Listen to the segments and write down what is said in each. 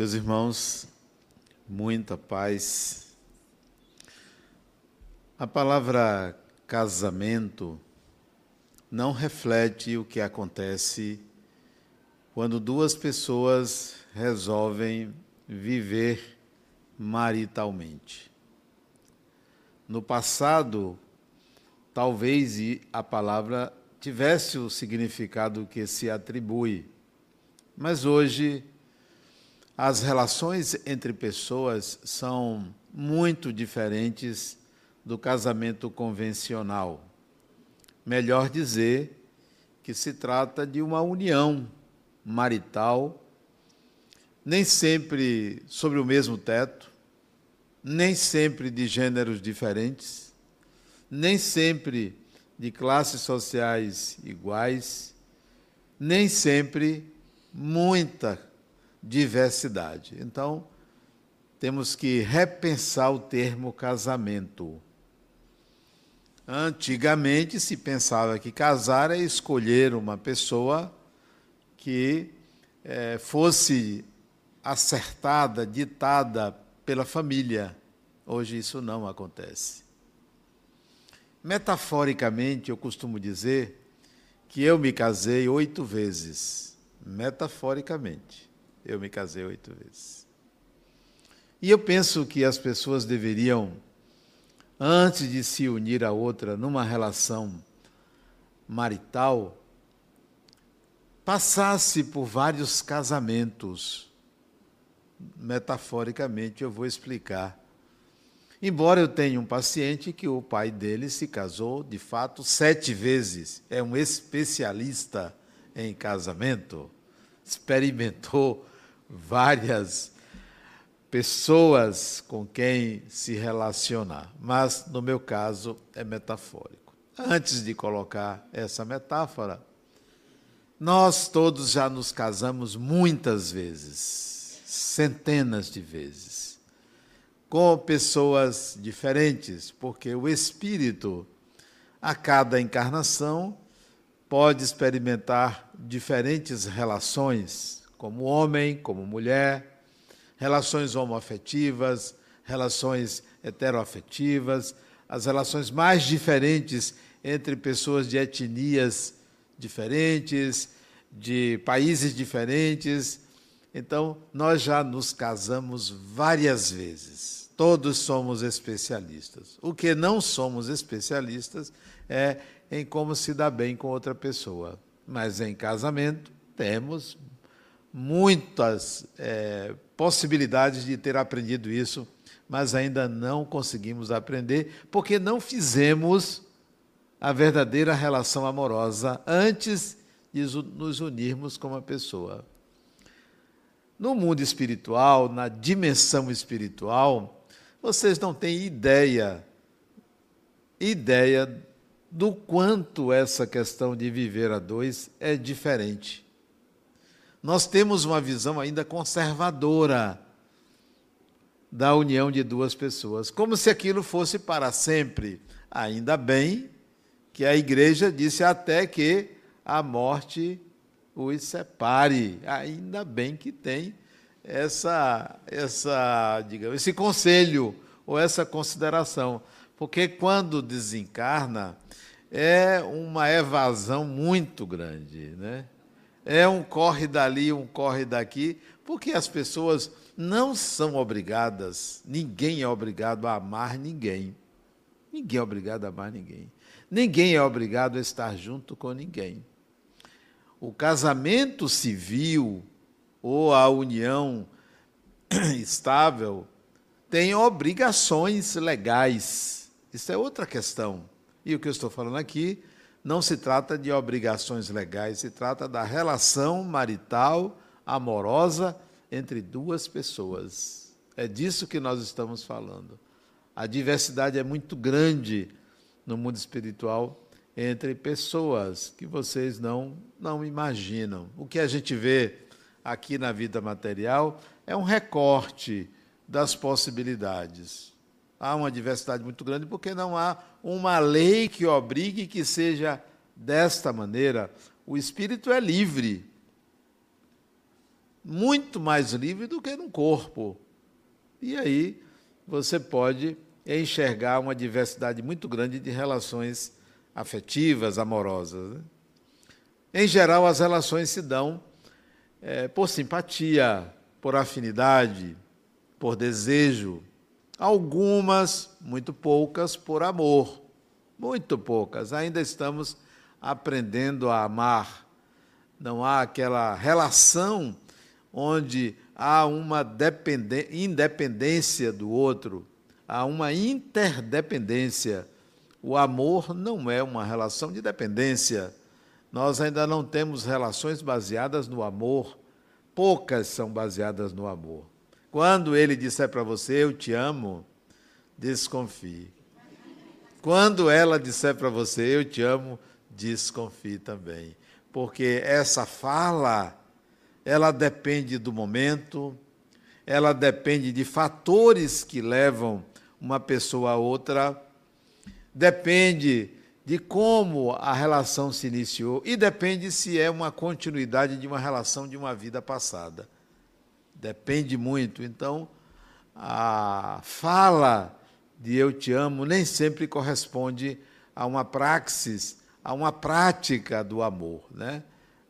Meus irmãos, muita paz. A palavra casamento não reflete o que acontece quando duas pessoas resolvem viver maritalmente. No passado, talvez a palavra tivesse o significado que se atribui, mas hoje as relações entre pessoas são muito diferentes do casamento convencional. Melhor dizer que se trata de uma união marital, nem sempre sobre o mesmo teto, nem sempre de gêneros diferentes, nem sempre de classes sociais iguais, nem sempre muita diversidade. Então, temos que repensar o termo casamento. Antigamente se pensava que casar é escolher uma pessoa que é, fosse acertada, ditada pela família. Hoje isso não acontece. Metaforicamente, eu costumo dizer que eu me casei oito vezes. Metaforicamente eu me casei oito vezes. E eu penso que as pessoas deveriam, antes de se unir a outra numa relação marital, passasse por vários casamentos. Metaforicamente, eu vou explicar. Embora eu tenha um paciente que o pai dele se casou, de fato, sete vezes, é um especialista em casamento, experimentou várias pessoas com quem se relacionar, mas no meu caso é metafórico. Antes de colocar essa metáfora, nós todos já nos casamos muitas vezes, centenas de vezes, com pessoas diferentes, porque o espírito, a cada encarnação, pode experimentar diferentes relações como homem, como mulher, relações homoafetivas, relações heteroafetivas, as relações mais diferentes entre pessoas de etnias diferentes, de países diferentes. Então, nós já nos casamos várias vezes. Todos somos especialistas. O que não somos especialistas é em como se dá bem com outra pessoa. Mas em casamento, temos muitas é, possibilidades de ter aprendido isso, mas ainda não conseguimos aprender porque não fizemos a verdadeira relação amorosa antes de nos unirmos com uma pessoa. No mundo espiritual, na dimensão espiritual, vocês não têm ideia, ideia do quanto essa questão de viver a dois é diferente nós temos uma visão ainda conservadora da união de duas pessoas, como se aquilo fosse para sempre. Ainda bem que a igreja disse até que a morte os separe. Ainda bem que tem essa essa, digamos, esse conselho ou essa consideração, porque quando desencarna é uma evasão muito grande, né? É um corre dali, um corre daqui, porque as pessoas não são obrigadas, ninguém é obrigado a amar ninguém. Ninguém é obrigado a amar ninguém. Ninguém é obrigado a estar junto com ninguém. O casamento civil ou a união estável tem obrigações legais. Isso é outra questão. E o que eu estou falando aqui não se trata de obrigações legais, se trata da relação marital, amorosa entre duas pessoas. É disso que nós estamos falando. A diversidade é muito grande no mundo espiritual entre pessoas que vocês não não imaginam. O que a gente vê aqui na vida material é um recorte das possibilidades há uma diversidade muito grande porque não há uma lei que obrigue que seja desta maneira. O espírito é livre. muito mais livre do que no corpo. E aí você pode enxergar uma diversidade muito grande de relações afetivas, amorosas. Né? Em geral, as relações se dão é, por simpatia, por afinidade, por desejo. Algumas, muito poucas, por amor. Muito poucas. Ainda estamos aprendendo a amar. Não há aquela relação onde há uma independência do outro, há uma interdependência. O amor não é uma relação de dependência. Nós ainda não temos relações baseadas no amor. Poucas são baseadas no amor. Quando ele disser para você, eu te amo, desconfie. Quando ela disser para você, eu te amo, desconfie também. Porque essa fala, ela depende do momento, ela depende de fatores que levam uma pessoa a outra, depende de como a relação se iniciou e depende se é uma continuidade de uma relação de uma vida passada. Depende muito. Então, a fala de eu te amo nem sempre corresponde a uma praxis, a uma prática do amor. Né?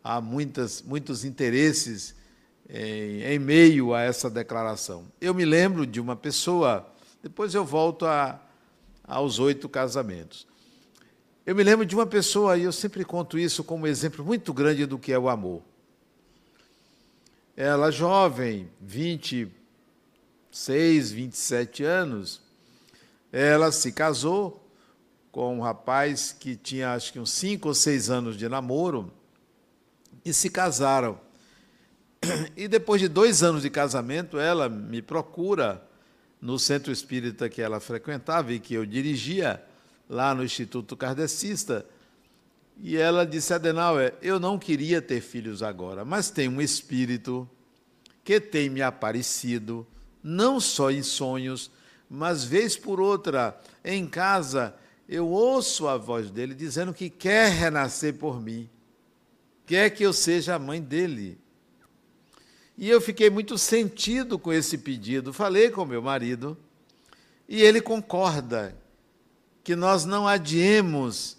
Há muitas, muitos interesses em, em meio a essa declaração. Eu me lembro de uma pessoa, depois eu volto a, aos oito casamentos. Eu me lembro de uma pessoa, e eu sempre conto isso como exemplo muito grande do que é o amor. Ela, jovem, 26, 27 anos, ela se casou com um rapaz que tinha acho que uns 5 ou 6 anos de namoro e se casaram. E depois de dois anos de casamento, ela me procura no centro espírita que ela frequentava e que eu dirigia lá no Instituto Kardecista, e ela disse: Adenauer, eu não queria ter filhos agora, mas tem um espírito que tem me aparecido, não só em sonhos, mas vez por outra, em casa, eu ouço a voz dele dizendo que quer renascer por mim, quer que eu seja a mãe dele. E eu fiquei muito sentido com esse pedido. Falei com meu marido e ele concorda que nós não adiemos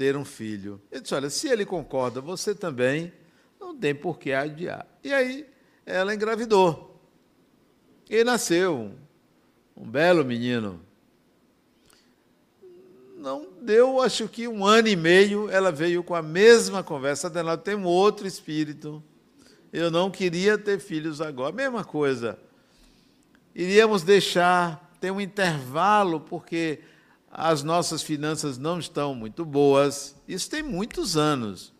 ter um filho. Ele disse: Olha, se ele concorda, você também, não tem por que adiar. E aí ela engravidou. E nasceu um, belo menino. Não deu, acho que um ano e meio, ela veio com a mesma conversa. Dela tem um outro espírito. Eu não queria ter filhos agora. Mesma coisa. Iríamos deixar, ter um intervalo, porque as nossas finanças não estão muito boas. Isso tem muitos anos.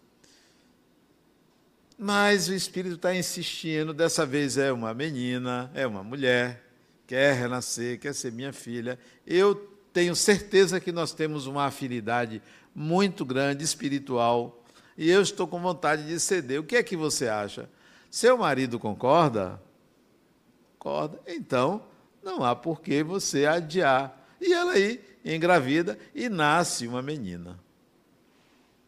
Mas o Espírito está insistindo, dessa vez é uma menina, é uma mulher, quer renascer, quer ser minha filha. Eu tenho certeza que nós temos uma afinidade muito grande, espiritual, e eu estou com vontade de ceder. O que é que você acha? Seu marido concorda? Concorda. Então, não há por que você adiar. E ela aí engravida e nasce uma menina.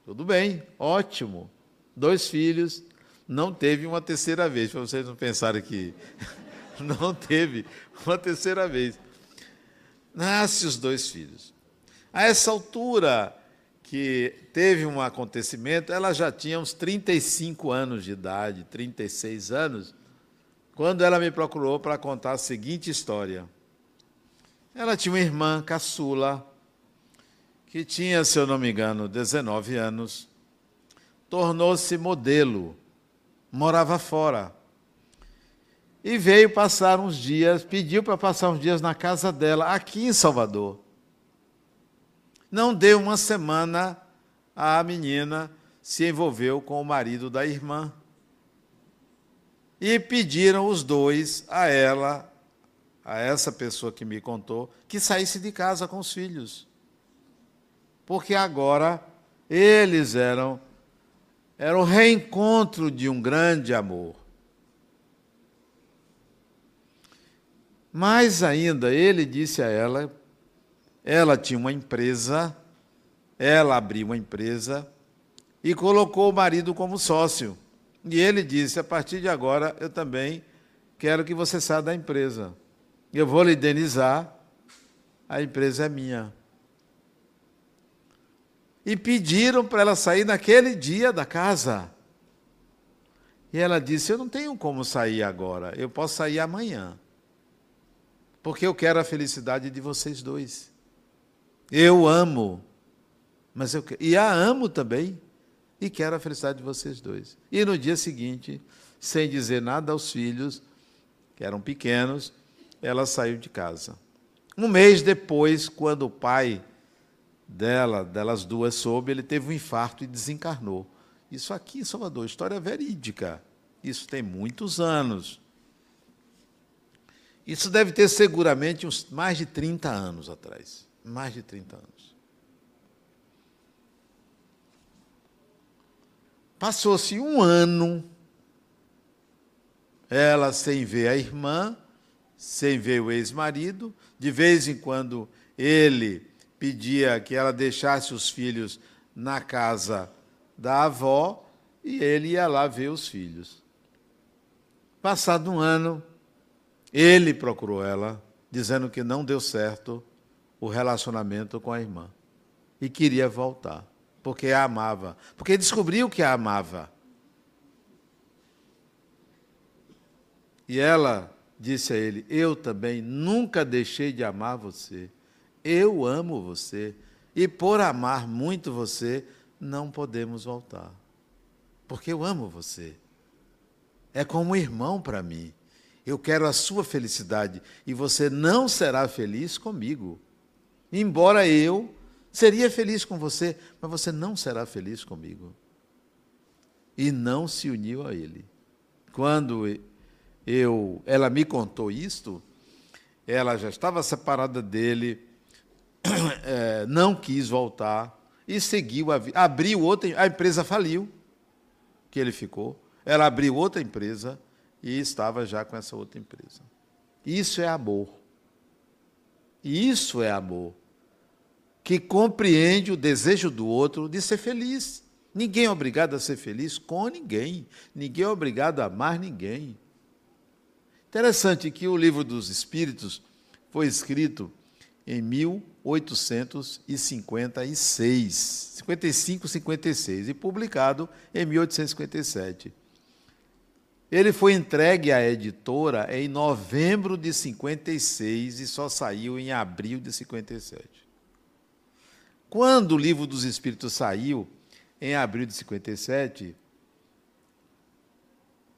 Tudo bem, ótimo. Dois filhos, não teve uma terceira vez, para vocês não pensarem que não teve uma terceira vez. Nasce os dois filhos. A essa altura que teve um acontecimento, ela já tinha uns 35 anos de idade, 36 anos, quando ela me procurou para contar a seguinte história. Ela tinha uma irmã caçula, que tinha, se eu não me engano, 19 anos, tornou-se modelo, morava fora. E veio passar uns dias, pediu para passar uns dias na casa dela, aqui em Salvador. Não deu uma semana, a menina se envolveu com o marido da irmã. E pediram os dois a ela a essa pessoa que me contou que saísse de casa com os filhos. Porque agora eles eram era o reencontro de um grande amor. Mais ainda, ele disse a ela, ela tinha uma empresa, ela abriu uma empresa e colocou o marido como sócio. E ele disse: a partir de agora eu também quero que você saia da empresa. Eu vou lhe indenizar, a empresa é minha. E pediram para ela sair naquele dia da casa. E ela disse: Eu não tenho como sair agora, eu posso sair amanhã. Porque eu quero a felicidade de vocês dois. Eu amo, mas eu e a amo também e quero a felicidade de vocês dois. E no dia seguinte, sem dizer nada aos filhos, que eram pequenos, ela saiu de casa. Um mês depois, quando o pai dela, delas duas soube, ele teve um infarto e desencarnou. Isso aqui em Salvador, história verídica. Isso tem muitos anos. Isso deve ter seguramente uns mais de 30 anos atrás. Mais de 30 anos. Passou-se um ano, ela sem ver a irmã, sem ver o ex-marido, de vez em quando ele pedia que ela deixasse os filhos na casa da avó e ele ia lá ver os filhos. Passado um ano, ele procurou ela, dizendo que não deu certo o relacionamento com a irmã e queria voltar, porque a amava, porque descobriu que a amava. E ela disse a ele: Eu também nunca deixei de amar você. Eu amo você. E por amar muito você, não podemos voltar. Porque eu amo você é como um irmão para mim. Eu quero a sua felicidade e você não será feliz comigo. Embora eu seria feliz com você, mas você não será feliz comigo. E não se uniu a ele. Quando eu, ela me contou isto, ela já estava separada dele, é, não quis voltar e seguiu a vida. Abriu outra, a empresa faliu, que ele ficou. Ela abriu outra empresa e estava já com essa outra empresa. Isso é amor. Isso é amor. Que compreende o desejo do outro de ser feliz. Ninguém é obrigado a ser feliz com ninguém. Ninguém é obrigado a amar ninguém. Interessante que o livro dos Espíritos foi escrito em 1856, 55, 56, e publicado em 1857. Ele foi entregue à editora em novembro de 56 e só saiu em abril de 57. Quando o livro dos Espíritos saiu, em abril de 57,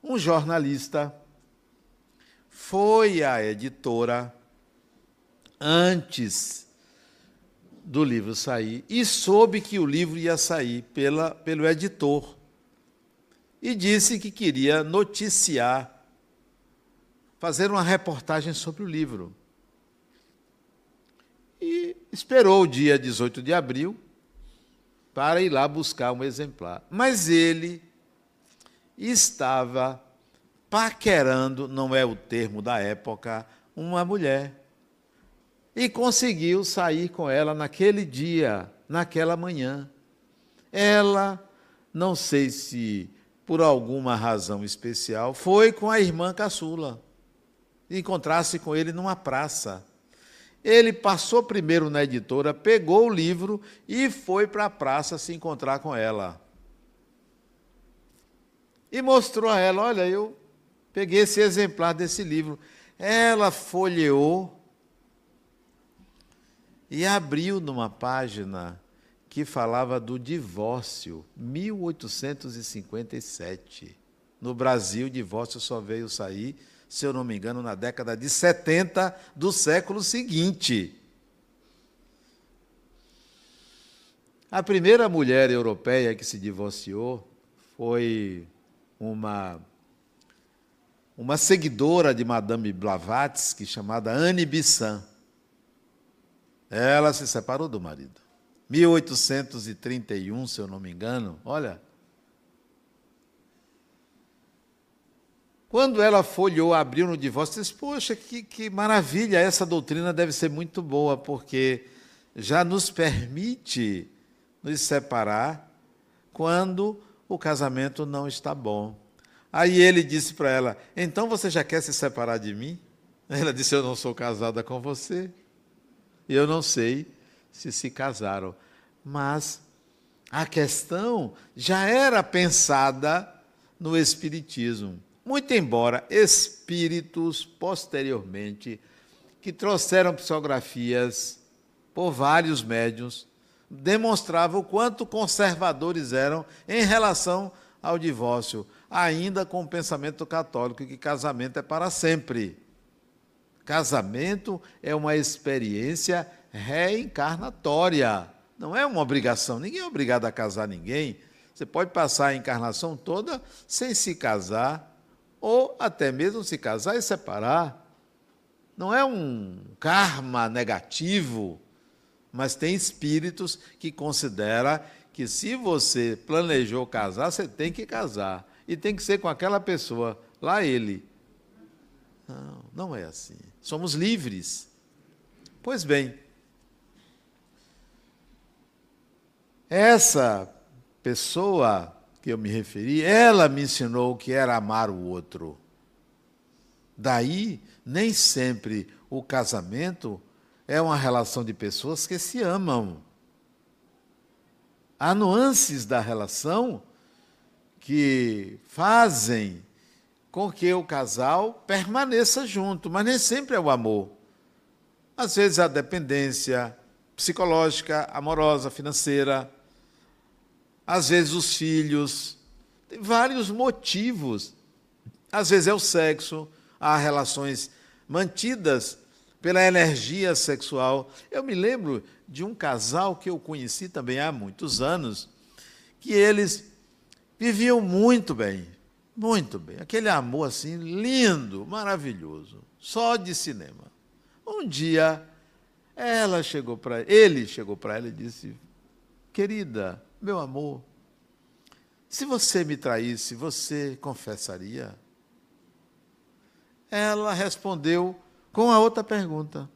um jornalista foi à editora antes do livro sair e soube que o livro ia sair pela, pelo editor e disse que queria noticiar, fazer uma reportagem sobre o livro. E esperou o dia 18 de abril para ir lá buscar um exemplar. Mas ele estava paquerando, não é o termo da época, uma mulher. E conseguiu sair com ela naquele dia, naquela manhã. Ela, não sei se por alguma razão especial, foi com a irmã caçula. Encontrasse com ele numa praça. Ele passou primeiro na editora, pegou o livro e foi para a praça se encontrar com ela. E mostrou a ela: olha, eu peguei esse exemplar desse livro. Ela folheou e abriu numa página que falava do divórcio, 1857. No Brasil, o divórcio só veio sair, se eu não me engano, na década de 70 do século seguinte. A primeira mulher europeia que se divorciou foi uma uma seguidora de Madame Blavatsky chamada Anne Bissan. Ela se separou do marido. 1831, se eu não me engano, olha. Quando ela folheou, abriu no divórcio, disse: Poxa, que, que maravilha, essa doutrina deve ser muito boa, porque já nos permite nos separar quando o casamento não está bom. Aí ele disse para ela: Então você já quer se separar de mim? Ela disse: Eu não sou casada com você. Eu não sei se se casaram. Mas a questão já era pensada no Espiritismo. Muito embora espíritos, posteriormente, que trouxeram psicografias por vários médiuns, demonstravam o quanto conservadores eram em relação ao divórcio, ainda com o pensamento católico que casamento é para sempre. Casamento é uma experiência reencarnatória, não é uma obrigação. Ninguém é obrigado a casar ninguém. Você pode passar a encarnação toda sem se casar, ou até mesmo se casar e separar. Não é um karma negativo, mas tem espíritos que consideram que se você planejou casar, você tem que casar. E tem que ser com aquela pessoa, lá ele. Não, não é assim. Somos livres. Pois bem, essa pessoa que eu me referi, ela me ensinou o que era amar o outro. Daí, nem sempre o casamento é uma relação de pessoas que se amam. Há nuances da relação que fazem com que o casal permaneça junto, mas nem sempre é o amor. Às vezes a dependência psicológica, amorosa, financeira, às vezes os filhos, tem vários motivos. Às vezes é o sexo, há relações mantidas pela energia sexual. Eu me lembro de um casal que eu conheci também há muitos anos, que eles viviam muito bem, muito bem. Aquele amor assim, lindo, maravilhoso, só de cinema. Um dia, ela chegou para ele, chegou para ela e disse: Querida, meu amor, se você me traísse, você confessaria? Ela respondeu com a outra pergunta.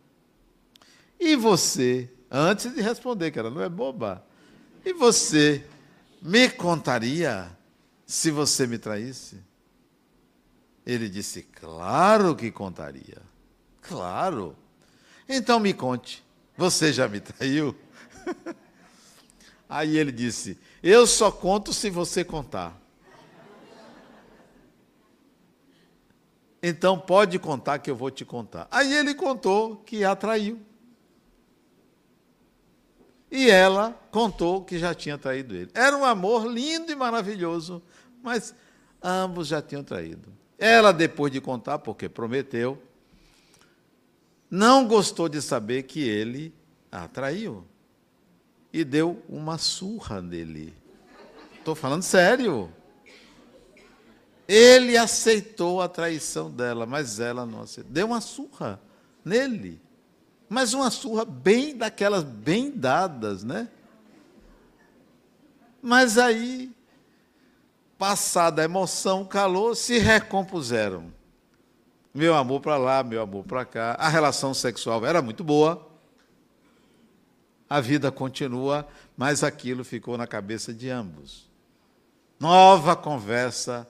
E você, antes de responder, que ela não é boba, e você me contaria se você me traísse? Ele disse: Claro que contaria. Claro. Então me conte, você já me traiu? Aí ele disse: Eu só conto se você contar. Então pode contar que eu vou te contar. Aí ele contou que a traiu. E ela contou que já tinha traído ele. Era um amor lindo e maravilhoso, mas ambos já tinham traído. Ela, depois de contar, porque prometeu, não gostou de saber que ele a traiu. E deu uma surra nele. Estou falando sério. Ele aceitou a traição dela, mas ela não aceitou. Deu uma surra nele. Mas uma surra bem daquelas bem dadas, né? Mas aí, passada a emoção, calor, se recompuseram. Meu amor para lá, meu amor para cá. A relação sexual era muito boa. A vida continua, mas aquilo ficou na cabeça de ambos. Nova conversa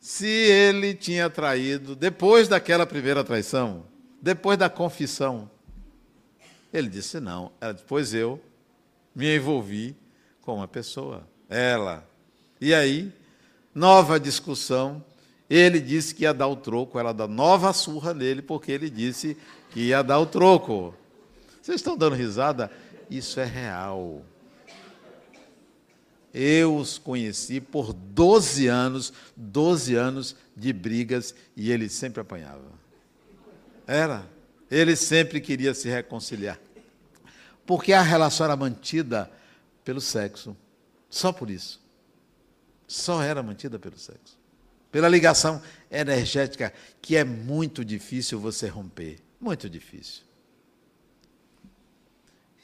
se ele tinha traído depois daquela primeira traição, depois da confissão. Ele disse: não. Depois eu me envolvi com uma pessoa, ela. E aí, nova discussão. Ele disse que ia dar o troco, ela dá nova surra nele, porque ele disse que ia dar o troco. Vocês estão dando risada? Isso é real. Eu os conheci por 12 anos, 12 anos de brigas e ele sempre apanhava. Era. Ele sempre queria se reconciliar. Porque a relação era mantida pelo sexo. Só por isso. Só era mantida pelo sexo. Pela ligação energética, que é muito difícil você romper. Muito difícil.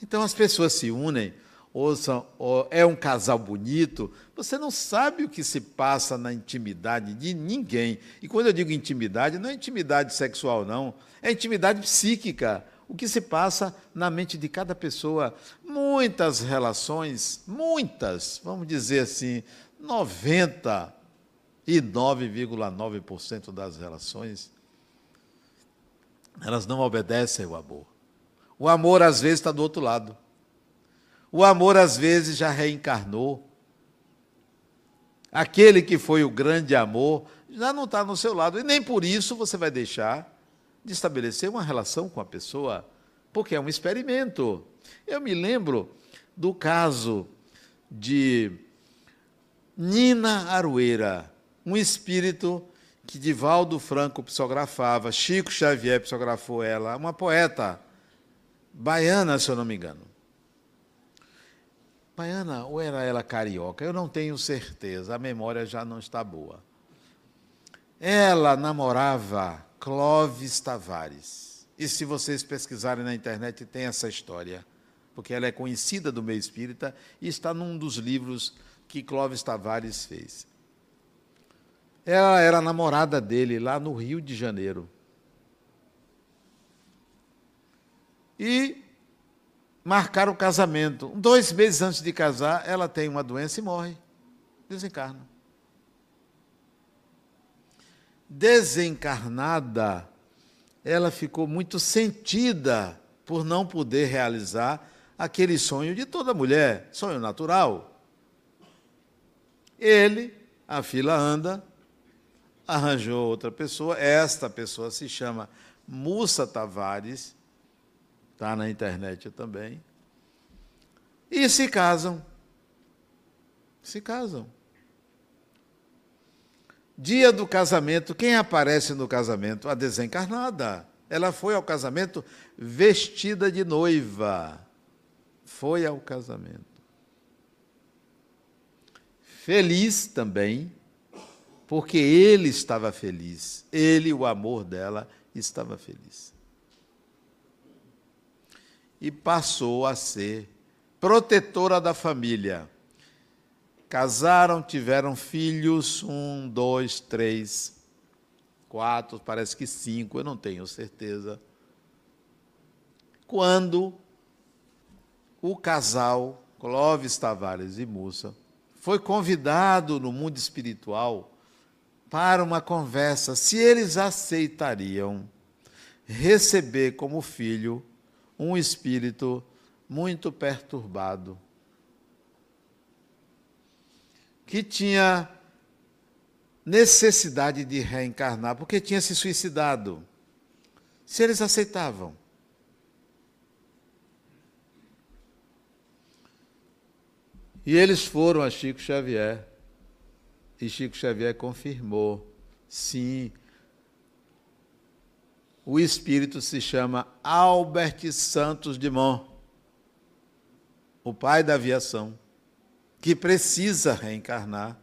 Então as pessoas se unem ou, são, ou é um casal bonito, você não sabe o que se passa na intimidade de ninguém. E quando eu digo intimidade, não é intimidade sexual, não, é intimidade psíquica. O que se passa na mente de cada pessoa. Muitas relações, muitas, vamos dizer assim, 90, e 9,9% das relações, elas não obedecem ao amor. O amor, às vezes, está do outro lado. O amor, às vezes, já reencarnou. Aquele que foi o grande amor já não está no seu lado. E nem por isso você vai deixar de estabelecer uma relação com a pessoa, porque é um experimento. Eu me lembro do caso de Nina Arueira, um espírito que Divaldo Franco psicografava, Chico Xavier psicografou ela, uma poeta baiana, se eu não me engano. Baiana ou era ela carioca? Eu não tenho certeza, a memória já não está boa. Ela namorava Clóvis Tavares. E se vocês pesquisarem na internet, tem essa história, porque ela é conhecida do meio espírita e está num dos livros que Clóvis Tavares fez. Ela era namorada dele lá no Rio de Janeiro. E marcaram o casamento. Dois meses antes de casar, ela tem uma doença e morre. Desencarna. Desencarnada, ela ficou muito sentida por não poder realizar aquele sonho de toda mulher, sonho natural. Ele, a fila anda, arranjou outra pessoa. Esta pessoa se chama Mussa Tavares, está na internet também. E se casam. Se casam. Dia do casamento, quem aparece no casamento? A desencarnada. Ela foi ao casamento vestida de noiva. Foi ao casamento. Feliz também porque ele estava feliz, ele, o amor dela, estava feliz. E passou a ser protetora da família. Casaram, tiveram filhos, um, dois, três, quatro, parece que cinco, eu não tenho certeza. Quando o casal, Clóvis Tavares e Mussa, foi convidado no mundo espiritual para uma conversa se eles aceitariam receber como filho um espírito muito perturbado, que tinha necessidade de reencarnar, porque tinha se suicidado. Se eles aceitavam. E eles foram a Chico Xavier e Chico Xavier confirmou: sim, o espírito se chama Albert Santos Dumont, o pai da aviação, que precisa reencarnar,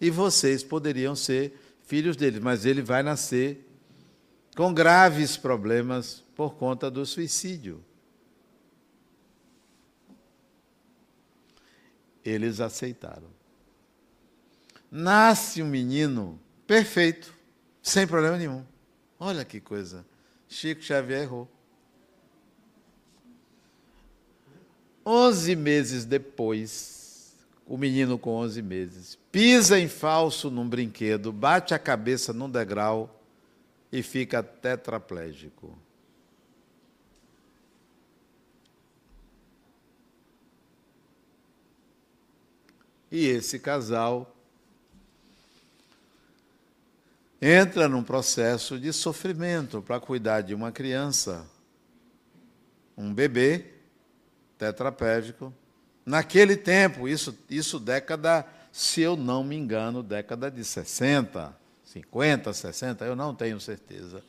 e vocês poderiam ser filhos dele, mas ele vai nascer com graves problemas por conta do suicídio. Eles aceitaram nasce um menino perfeito, sem problema nenhum. Olha que coisa. Chico Xavier errou. Onze meses depois, o menino com onze meses pisa em falso num brinquedo, bate a cabeça num degrau e fica tetraplégico. E esse casal entra num processo de sofrimento para cuidar de uma criança, um bebê tetraplégico. Naquele tempo, isso, isso década, se eu não me engano, década de 60, 50, 60, eu não tenho certeza.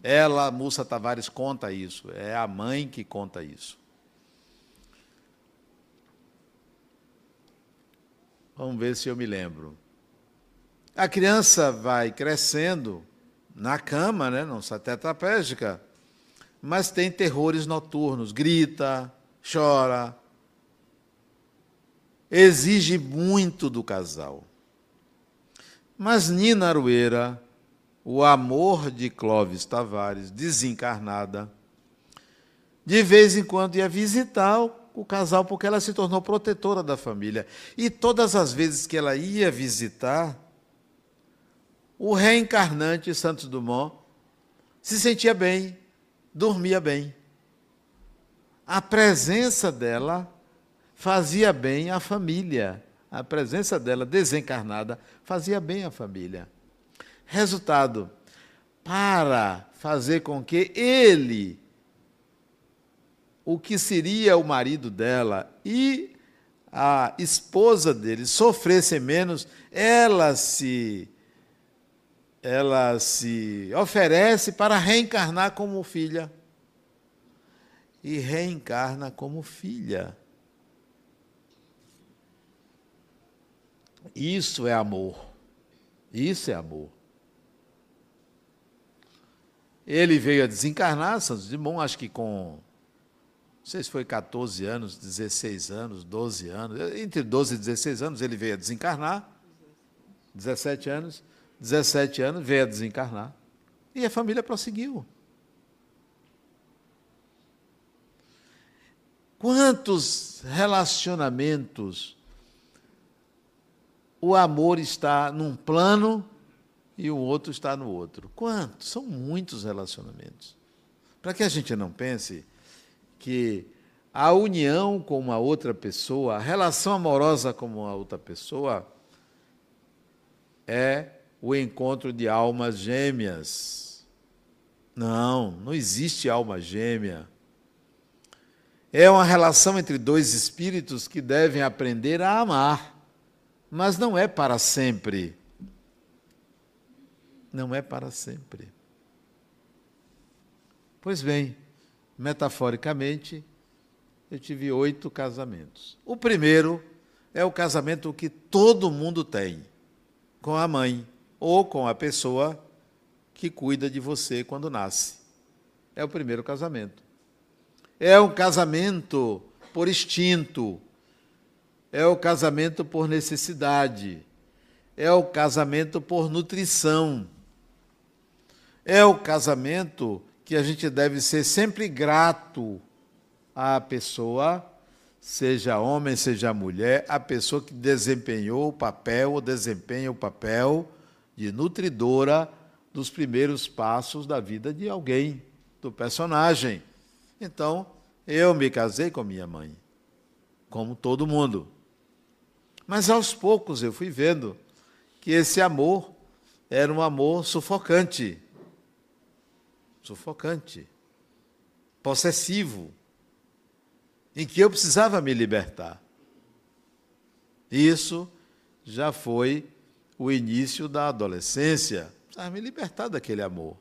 Ela, Mussa Tavares, conta isso, é a mãe que conta isso. Vamos ver se eu me lembro. A criança vai crescendo na cama, né, não está tetraplégica, mas tem terrores noturnos, grita, chora, exige muito do casal. Mas Nina Arueira, o amor de Clóvis Tavares, desencarnada, de vez em quando ia visitar o casal porque ela se tornou protetora da família. E todas as vezes que ela ia visitar, o reencarnante Santos Dumont se sentia bem, dormia bem. A presença dela fazia bem à família. A presença dela desencarnada fazia bem à família. Resultado: para fazer com que ele, o que seria o marido dela, e a esposa dele sofressem menos, ela se ela se oferece para reencarnar como filha. E reencarna como filha. Isso é amor. Isso é amor. Ele veio a desencarnar, Santos Dumont, acho que com não sei se foi 14 anos, 16 anos, 12 anos, entre 12 e 16 anos ele veio a desencarnar, 17 anos, 17 anos veio a desencarnar, e a família prosseguiu. Quantos relacionamentos o amor está num plano e o outro está no outro? Quantos? São muitos relacionamentos. Para que a gente não pense que a união com uma outra pessoa, a relação amorosa com uma outra pessoa, é o encontro de almas gêmeas. Não, não existe alma gêmea. É uma relação entre dois espíritos que devem aprender a amar, mas não é para sempre. Não é para sempre. Pois bem, metaforicamente, eu tive oito casamentos. O primeiro é o casamento que todo mundo tem, com a mãe ou com a pessoa que cuida de você quando nasce. É o primeiro casamento. É um casamento por instinto, é o casamento por necessidade, é o casamento por nutrição, é o casamento que a gente deve ser sempre grato à pessoa, seja homem, seja mulher, a pessoa que desempenhou o papel ou desempenha o papel de nutridora dos primeiros passos da vida de alguém, do personagem. Então, eu me casei com minha mãe, como todo mundo. Mas aos poucos eu fui vendo que esse amor era um amor sufocante sufocante, possessivo, em que eu precisava me libertar. Isso já foi o início da adolescência, precisava me libertar daquele amor.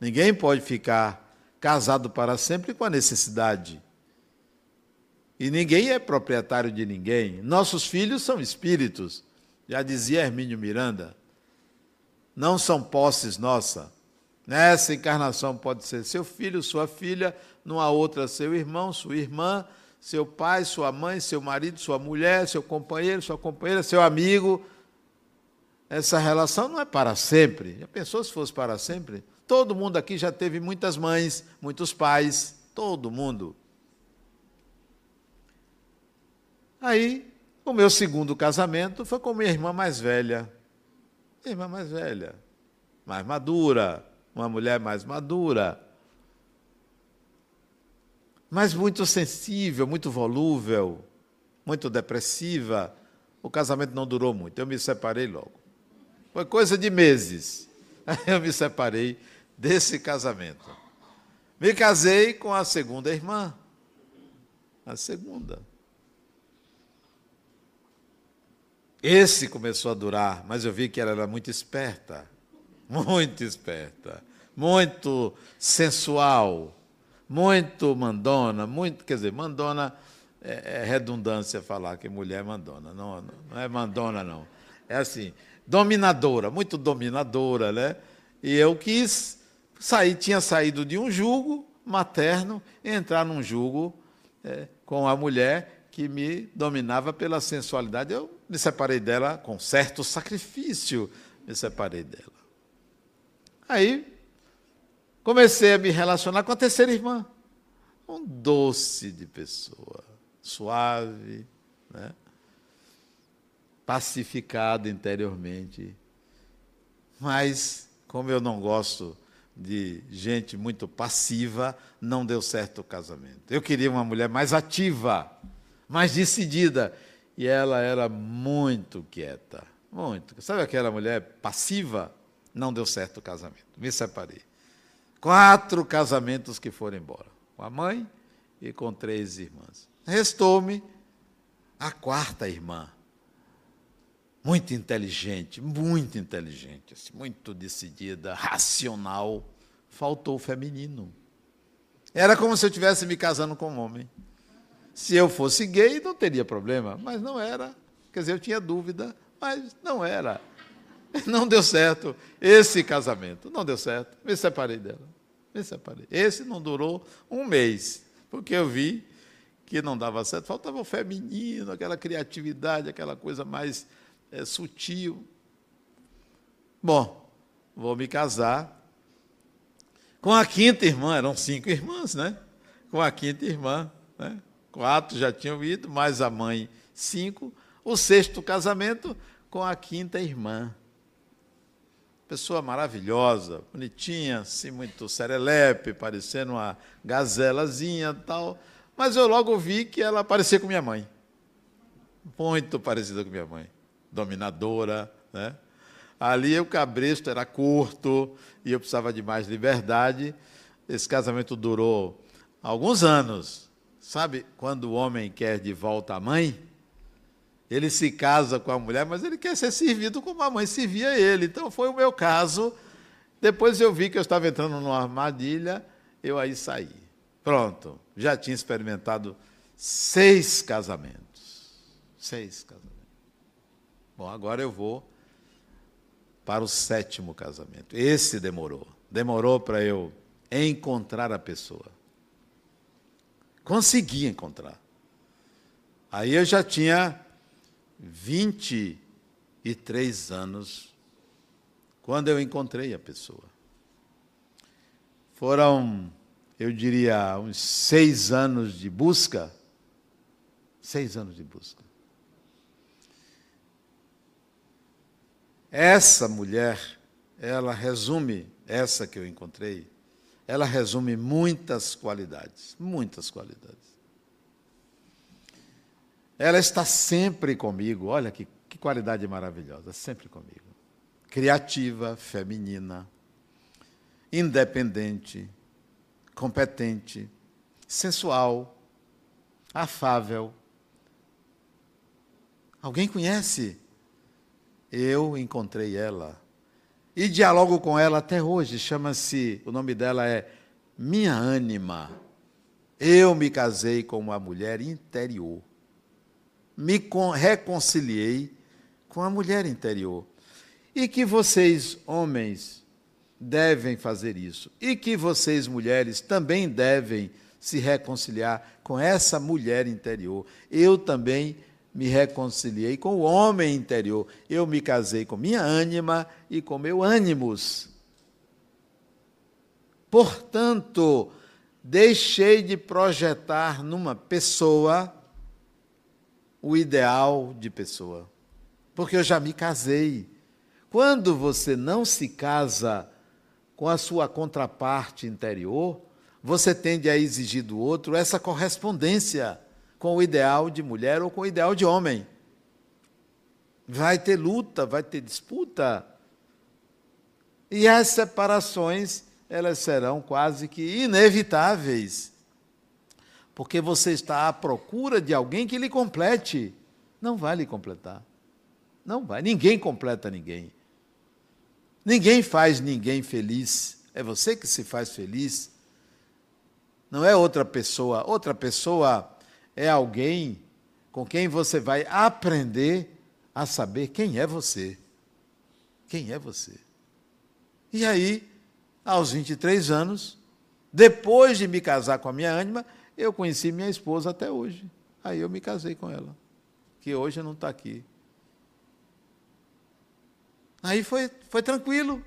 Ninguém pode ficar casado para sempre com a necessidade. E ninguém é proprietário de ninguém. Nossos filhos são espíritos, já dizia Hermínio Miranda. Não são posses nossas Nessa encarnação pode ser seu filho, sua filha, numa outra seu irmão, sua irmã, seu pai, sua mãe, seu marido, sua mulher, seu companheiro, sua companheira, seu amigo. Essa relação não é para sempre. Já pensou se fosse para sempre? Todo mundo aqui já teve muitas mães, muitos pais, todo mundo. Aí, o meu segundo casamento foi com minha irmã mais velha. Irmã mais velha, mais madura, uma mulher mais madura, mas muito sensível, muito volúvel, muito depressiva. O casamento não durou muito, eu me separei logo. Foi coisa de meses. Aí eu me separei desse casamento. Me casei com a segunda irmã. A segunda. Esse começou a durar, mas eu vi que ela era muito esperta muito esperta, muito sensual, muito mandona, muito, quer dizer, mandona é, é redundância falar que mulher é mandona, não, não é mandona não. É assim, dominadora, muito dominadora, né? E eu quis sair, tinha saído de um jugo materno, entrar num jugo é, com a mulher que me dominava pela sensualidade. Eu me separei dela com certo sacrifício, me separei dela. Aí comecei a me relacionar com a terceira irmã. Um doce de pessoa, suave, né? Pacificado interiormente, Mas, como eu não gosto de gente muito passiva, não deu certo o casamento. Eu queria uma mulher mais ativa, mais decidida. E ela era muito quieta, muito. Sabe aquela mulher passiva? Não deu certo o casamento. Me separei. Quatro casamentos que foram embora. Com a mãe e com três irmãs. Restou-me a quarta irmã. Muito inteligente, muito inteligente, assim, muito decidida, racional. Faltou o feminino. Era como se eu estivesse me casando com um homem. Se eu fosse gay, não teria problema, mas não era. Quer dizer, eu tinha dúvida, mas não era. Não deu certo esse casamento. Não deu certo. Me separei dela. Me separei. Esse não durou um mês, porque eu vi que não dava certo. Faltava o feminino, aquela criatividade, aquela coisa mais é, sutil. Bom, vou me casar com a quinta irmã. Eram cinco irmãs, né? Com a quinta irmã, né? Quatro já tinham ido, mais a mãe, cinco. O sexto casamento com a quinta irmã. Pessoa maravilhosa, bonitinha, assim, muito serelepe, parecendo uma gazelazinha tal. Mas eu logo vi que ela parecia com minha mãe. Muito parecida com minha mãe. Dominadora, né? Ali o cabresto era curto e eu precisava de mais liberdade. Esse casamento durou alguns anos. Sabe quando o homem quer de volta a mãe? Ele se casa com a mulher, mas ele quer ser servido como a mãe servia ele. Então foi o meu caso. Depois eu vi que eu estava entrando numa armadilha, eu aí saí. Pronto, já tinha experimentado seis casamentos. Seis casamentos. Bom, agora eu vou para o sétimo casamento. Esse demorou. Demorou para eu encontrar a pessoa. Consegui encontrar. Aí eu já tinha 23 anos quando eu encontrei a pessoa. Foram, eu diria, uns seis anos de busca. Seis anos de busca. Essa mulher, ela resume, essa que eu encontrei, ela resume muitas qualidades, muitas qualidades. Ela está sempre comigo, olha que, que qualidade maravilhosa, sempre comigo. Criativa, feminina, independente, competente, sensual, afável. Alguém conhece? Eu encontrei ela e dialogo com ela até hoje. Chama-se, o nome dela é Minha Ânima. Eu me casei com uma mulher interior. Me reconciliei com a mulher interior. E que vocês, homens, devem fazer isso. E que vocês, mulheres, também devem se reconciliar com essa mulher interior. Eu também me reconciliei com o homem interior. Eu me casei com minha ânima e com meu ânimos. Portanto, deixei de projetar numa pessoa o ideal de pessoa, porque eu já me casei. Quando você não se casa com a sua contraparte interior, você tende a exigir do outro essa correspondência com o ideal de mulher ou com o ideal de homem. Vai ter luta, vai ter disputa. E as separações, elas serão quase que inevitáveis. Porque você está à procura de alguém que lhe complete. Não vai lhe completar. Não vai. Ninguém completa ninguém. Ninguém faz ninguém feliz. É você que se faz feliz. Não é outra pessoa. Outra pessoa é alguém com quem você vai aprender a saber quem é você. Quem é você? E aí, aos 23 anos, depois de me casar com a minha ânima, eu conheci minha esposa até hoje. Aí eu me casei com ela, que hoje não está aqui. Aí foi, foi tranquilo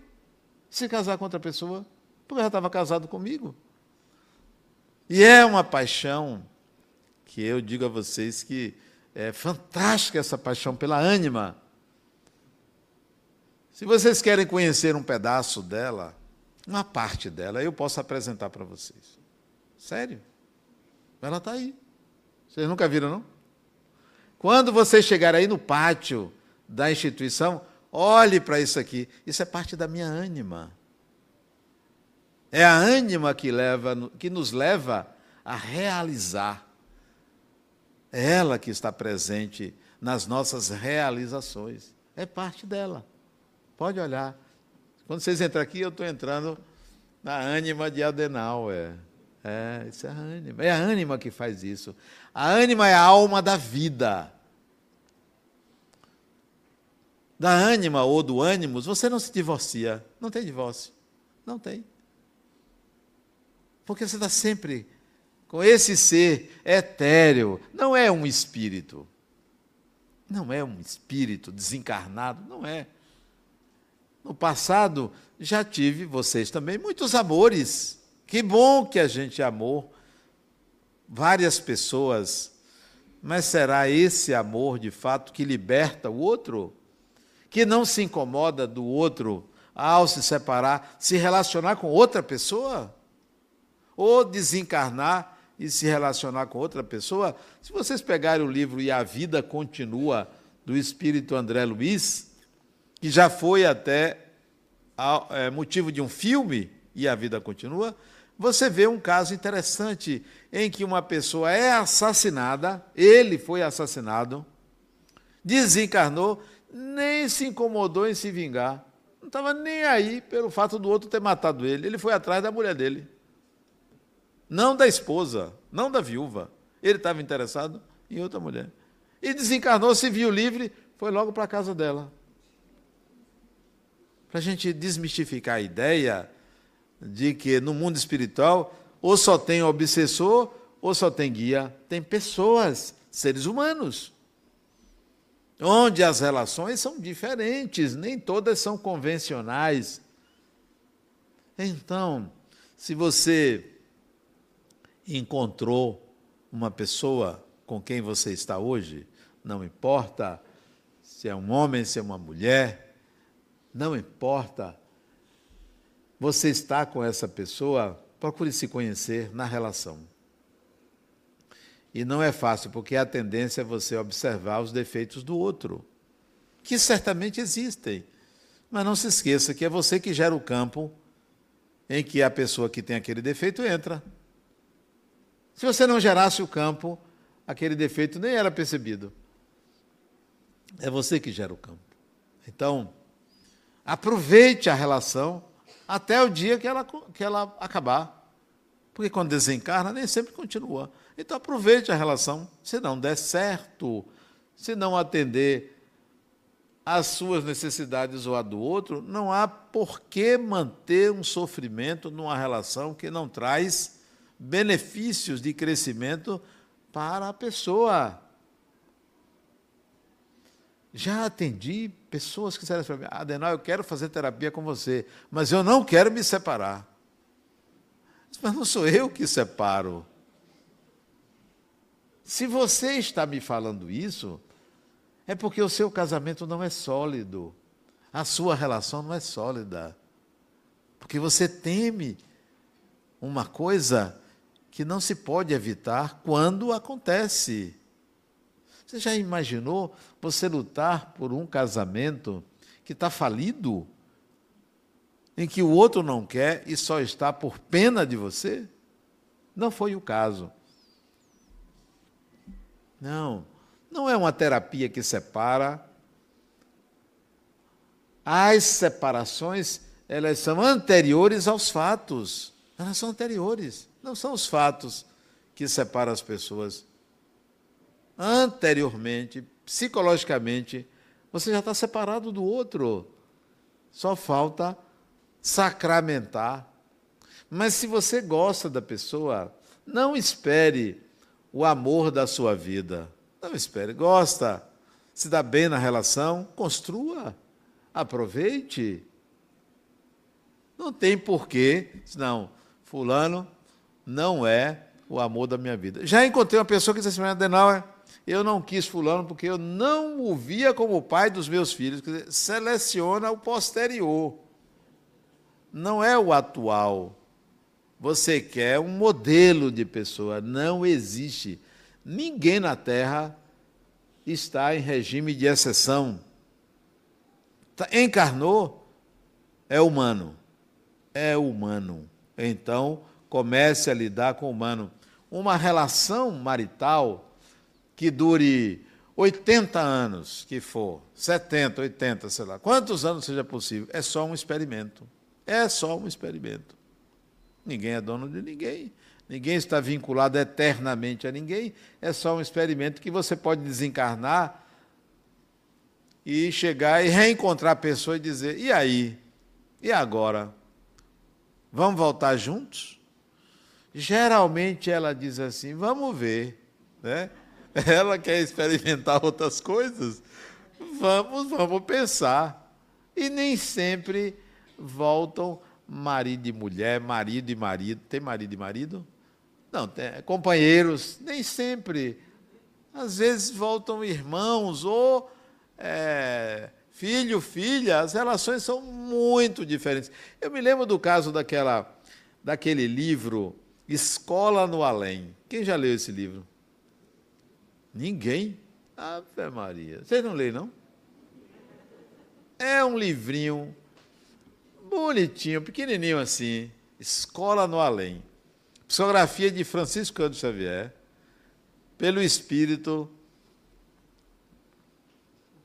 se casar com outra pessoa, porque ela estava casado comigo. E é uma paixão que eu digo a vocês que é fantástica essa paixão pela ânima. Se vocês querem conhecer um pedaço dela, uma parte dela, eu posso apresentar para vocês. Sério. Ela está aí. Vocês nunca viram, não? Quando vocês chegarem aí no pátio da instituição, olhe para isso aqui. Isso é parte da minha ânima. É a ânima que, leva, que nos leva a realizar. É ela que está presente nas nossas realizações. É parte dela. Pode olhar. Quando vocês entram aqui, eu estou entrando na ânima de Adenauer. É, isso é a ânima. É a ânima que faz isso. A ânima é a alma da vida. Da ânima ou do ânimos, você não se divorcia. Não tem divórcio. Não tem. Porque você está sempre com esse ser etéreo. Não é um espírito. Não é um espírito desencarnado. Não é. No passado, já tive, vocês também, muitos amores. Que bom que a gente amou várias pessoas, mas será esse amor de fato que liberta o outro? Que não se incomoda do outro ao se separar, se relacionar com outra pessoa? Ou desencarnar e se relacionar com outra pessoa? Se vocês pegarem o livro E a Vida Continua, do espírito André Luiz, que já foi até é, motivo de um filme, E a Vida Continua, você vê um caso interessante em que uma pessoa é assassinada, ele foi assassinado, desencarnou, nem se incomodou em se vingar. Não estava nem aí pelo fato do outro ter matado ele. Ele foi atrás da mulher dele. Não da esposa, não da viúva. Ele estava interessado em outra mulher. E desencarnou, se viu livre, foi logo para a casa dela. Para a gente desmistificar a ideia de que no mundo espiritual ou só tem obsessor ou só tem guia. Tem pessoas, seres humanos, onde as relações são diferentes, nem todas são convencionais. Então, se você encontrou uma pessoa com quem você está hoje, não importa se é um homem, se é uma mulher, não importa você está com essa pessoa, procure se conhecer na relação. E não é fácil, porque a tendência é você observar os defeitos do outro, que certamente existem. Mas não se esqueça que é você que gera o campo em que a pessoa que tem aquele defeito entra. Se você não gerasse o campo, aquele defeito nem era percebido. É você que gera o campo. Então, aproveite a relação até o dia que ela, que ela acabar. Porque quando desencarna, nem sempre continua. Então aproveite a relação. Se não der certo, se não atender às suas necessidades ou a do outro, não há por que manter um sofrimento numa relação que não traz benefícios de crescimento para a pessoa. Já atendi pessoas que disseram para mim, Adenal, eu quero fazer terapia com você, mas eu não quero me separar. Mas não sou eu que separo. Se você está me falando isso, é porque o seu casamento não é sólido, a sua relação não é sólida. Porque você teme uma coisa que não se pode evitar quando acontece. Você já imaginou você lutar por um casamento que está falido? Em que o outro não quer e só está por pena de você? Não foi o caso. Não, não é uma terapia que separa. As separações, elas são anteriores aos fatos. Elas são anteriores, não são os fatos que separam as pessoas anteriormente, psicologicamente, você já está separado do outro. Só falta sacramentar. Mas se você gosta da pessoa, não espere o amor da sua vida. Não espere. Gosta, se dá bem na relação, construa, aproveite. Não tem porquê, não, fulano não é o amor da minha vida. Já encontrei uma pessoa que disse assim, Adenauer, eu não quis fulano porque eu não o via como pai dos meus filhos. Quer dizer, seleciona o posterior. Não é o atual. Você quer um modelo de pessoa. Não existe. Ninguém na Terra está em regime de exceção. Tá, encarnou, é humano. É humano. Então, comece a lidar com o humano. Uma relação marital que dure 80 anos, que for, 70, 80, sei lá, quantos anos seja possível, é só um experimento. É só um experimento. Ninguém é dono de ninguém. Ninguém está vinculado eternamente a ninguém. É só um experimento que você pode desencarnar e chegar e reencontrar a pessoa e dizer: e aí? E agora? Vamos voltar juntos? Geralmente ela diz assim: vamos ver. Né? Ela quer experimentar outras coisas? Vamos, vamos pensar. E nem sempre voltam marido e mulher, marido e marido. Tem marido e marido? Não, tem, companheiros, nem sempre. Às vezes voltam irmãos ou é, filho, filha, as relações são muito diferentes. Eu me lembro do caso daquela, daquele livro Escola no Além. Quem já leu esse livro? Ninguém? Ave Maria. Vocês não leem, não? É um livrinho bonitinho, pequenininho assim. Escola no Além. Psicografia de Francisco Cândido Xavier, pelo espírito,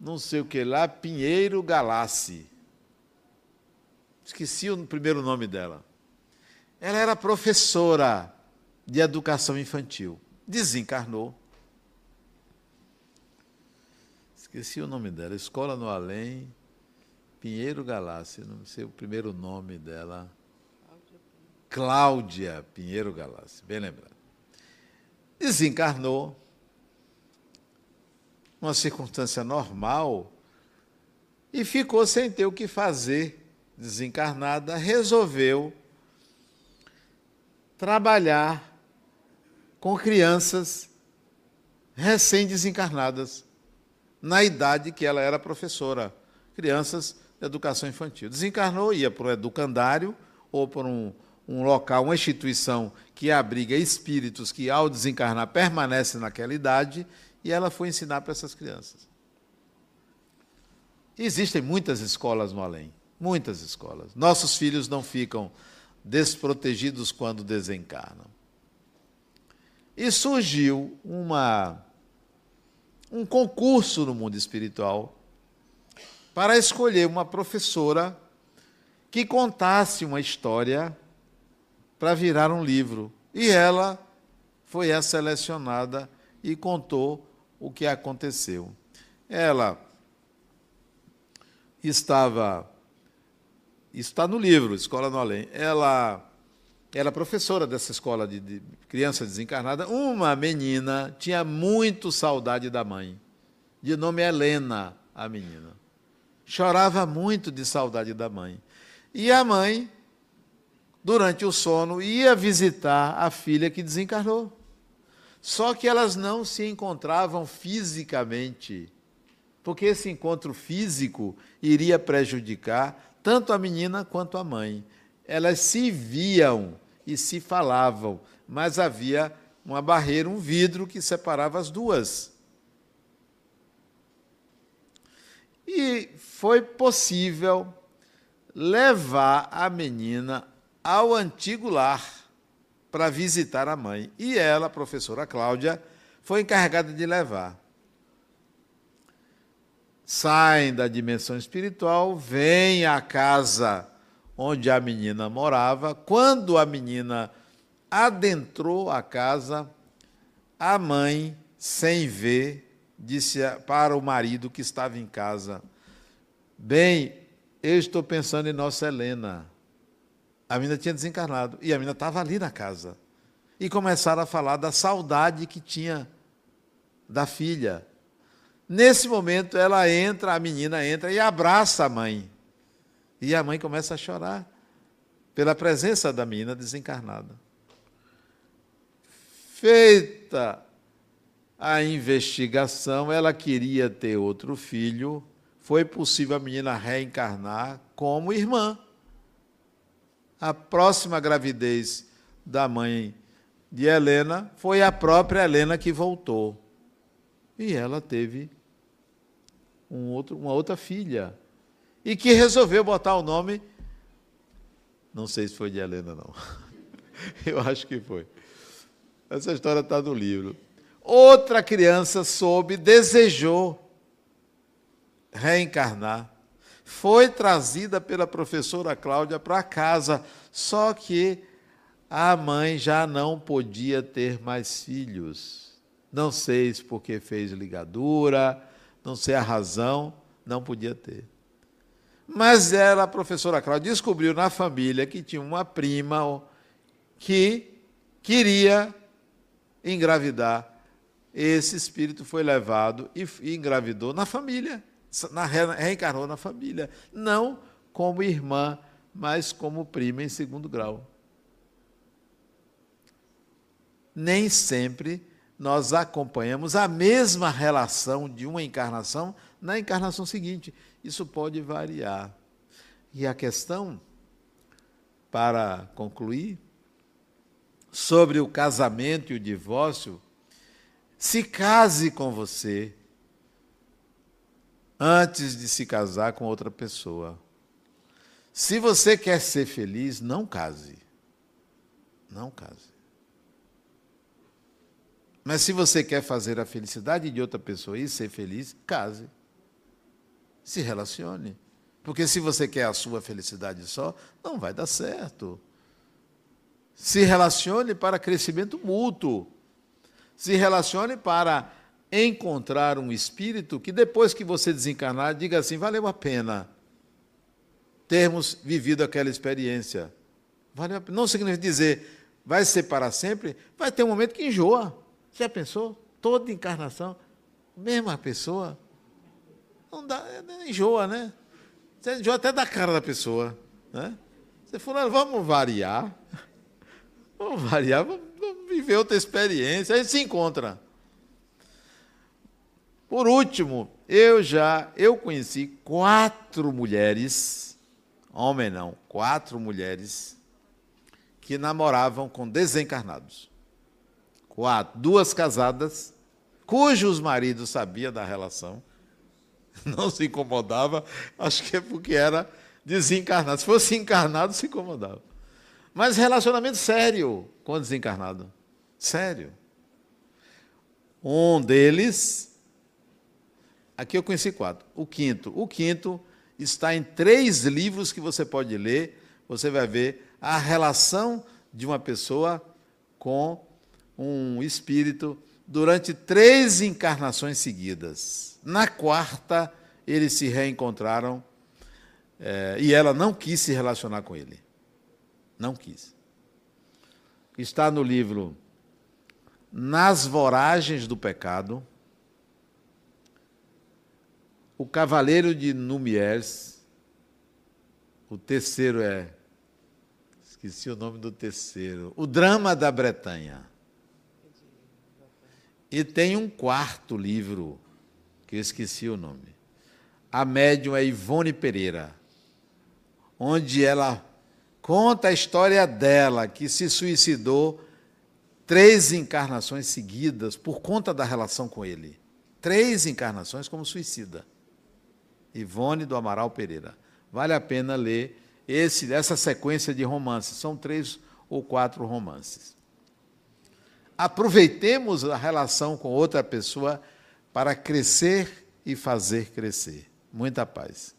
não sei o que lá, Pinheiro Galassi. Esqueci o primeiro nome dela. Ela era professora de educação infantil. Desencarnou. Esqueci o nome dela. Escola no Além, Pinheiro Galassi. Não sei o primeiro nome dela. Cláudia Pinheiro Galassi, bem lembrado. Desencarnou, uma circunstância normal, e ficou sem ter o que fazer. Desencarnada, resolveu trabalhar com crianças recém-desencarnadas, na idade que ela era professora, crianças de educação infantil. Desencarnou, ia para o educandário ou para um um local, uma instituição que abriga espíritos que, ao desencarnar, permanecem naquela idade, e ela foi ensinar para essas crianças. Existem muitas escolas no além, muitas escolas. Nossos filhos não ficam desprotegidos quando desencarnam. E surgiu uma, um concurso no mundo espiritual para escolher uma professora que contasse uma história para virar um livro. E ela foi a selecionada e contou o que aconteceu. Ela estava. Isso está no livro, Escola no Além. Ela era professora dessa escola de, de criança desencarnada. Uma menina tinha muito saudade da mãe. De nome Helena, a menina. Chorava muito de saudade da mãe. E a mãe durante o sono, ia visitar a filha que desencarnou. Só que elas não se encontravam fisicamente, porque esse encontro físico iria prejudicar tanto a menina quanto a mãe. Elas se viam e se falavam, mas havia uma barreira, um vidro que separava as duas. E foi possível levar a menina ao antigo lar para visitar a mãe. E ela, a professora Cláudia, foi encarregada de levar. Saem da dimensão espiritual, vêm à casa onde a menina morava. Quando a menina adentrou a casa, a mãe, sem ver, disse para o marido que estava em casa: Bem, eu estou pensando em nossa Helena. A menina tinha desencarnado e a menina estava ali na casa. E começaram a falar da saudade que tinha da filha. Nesse momento, ela entra, a menina entra e abraça a mãe. E a mãe começa a chorar pela presença da menina desencarnada. Feita a investigação, ela queria ter outro filho, foi possível a menina reencarnar como irmã. A próxima gravidez da mãe de Helena foi a própria Helena que voltou. E ela teve um outro, uma outra filha. E que resolveu botar o nome. Não sei se foi de Helena, não. Eu acho que foi. Essa história está no livro. Outra criança soube, desejou reencarnar. Foi trazida pela professora Cláudia para casa, só que a mãe já não podia ter mais filhos. Não sei se porque fez ligadura, não sei a razão, não podia ter. Mas ela, a professora Cláudia, descobriu na família que tinha uma prima que queria engravidar. Esse espírito foi levado e engravidou na família, na, reencarnou na família. Não como irmã, mas como prima em segundo grau. Nem sempre nós acompanhamos a mesma relação de uma encarnação na encarnação seguinte. Isso pode variar. E a questão, para concluir, sobre o casamento e o divórcio, se case com você antes de se casar com outra pessoa. Se você quer ser feliz, não case. Não case. Mas se você quer fazer a felicidade de outra pessoa e ser feliz, case. Se relacione. Porque se você quer a sua felicidade só, não vai dar certo. Se relacione para crescimento mútuo. Se relacione para encontrar um espírito que depois que você desencarnar, diga assim: valeu a pena termos vivido aquela experiência. Valeu. Não significa dizer vai ser para sempre, vai ter um momento que enjoa. Já pensou? Toda encarnação, mesma pessoa. Não dá, é, enjoa, né? Você enjoa até da cara da pessoa. Né? Você falou, vamos variar. Vamos variar, vamos, vamos viver outra experiência. A gente se encontra. Por último, eu já eu conheci quatro mulheres, homem não, quatro mulheres que namoravam com desencarnados quatro, duas casadas, cujos maridos sabiam da relação, não se incomodava, acho que é porque era desencarnado. Se fosse encarnado, se incomodava. Mas relacionamento sério com desencarnado. Sério. Um deles, aqui eu conheci quatro. O quinto. O quinto está em três livros que você pode ler. Você vai ver a relação de uma pessoa com um espírito durante três encarnações seguidas. Na quarta, eles se reencontraram é, e ela não quis se relacionar com ele. Não quis. Está no livro Nas Voragens do Pecado, O Cavaleiro de Numiers, o terceiro é. Esqueci o nome do terceiro. O Drama da Bretanha. E tem um quarto livro, que eu esqueci o nome. A médium é Ivone Pereira, onde ela conta a história dela, que se suicidou três encarnações seguidas por conta da relação com ele. Três encarnações como suicida. Ivone do Amaral Pereira. Vale a pena ler esse, essa sequência de romances. São três ou quatro romances aproveitemos a relação com outra pessoa para crescer e fazer crescer. Muita paz.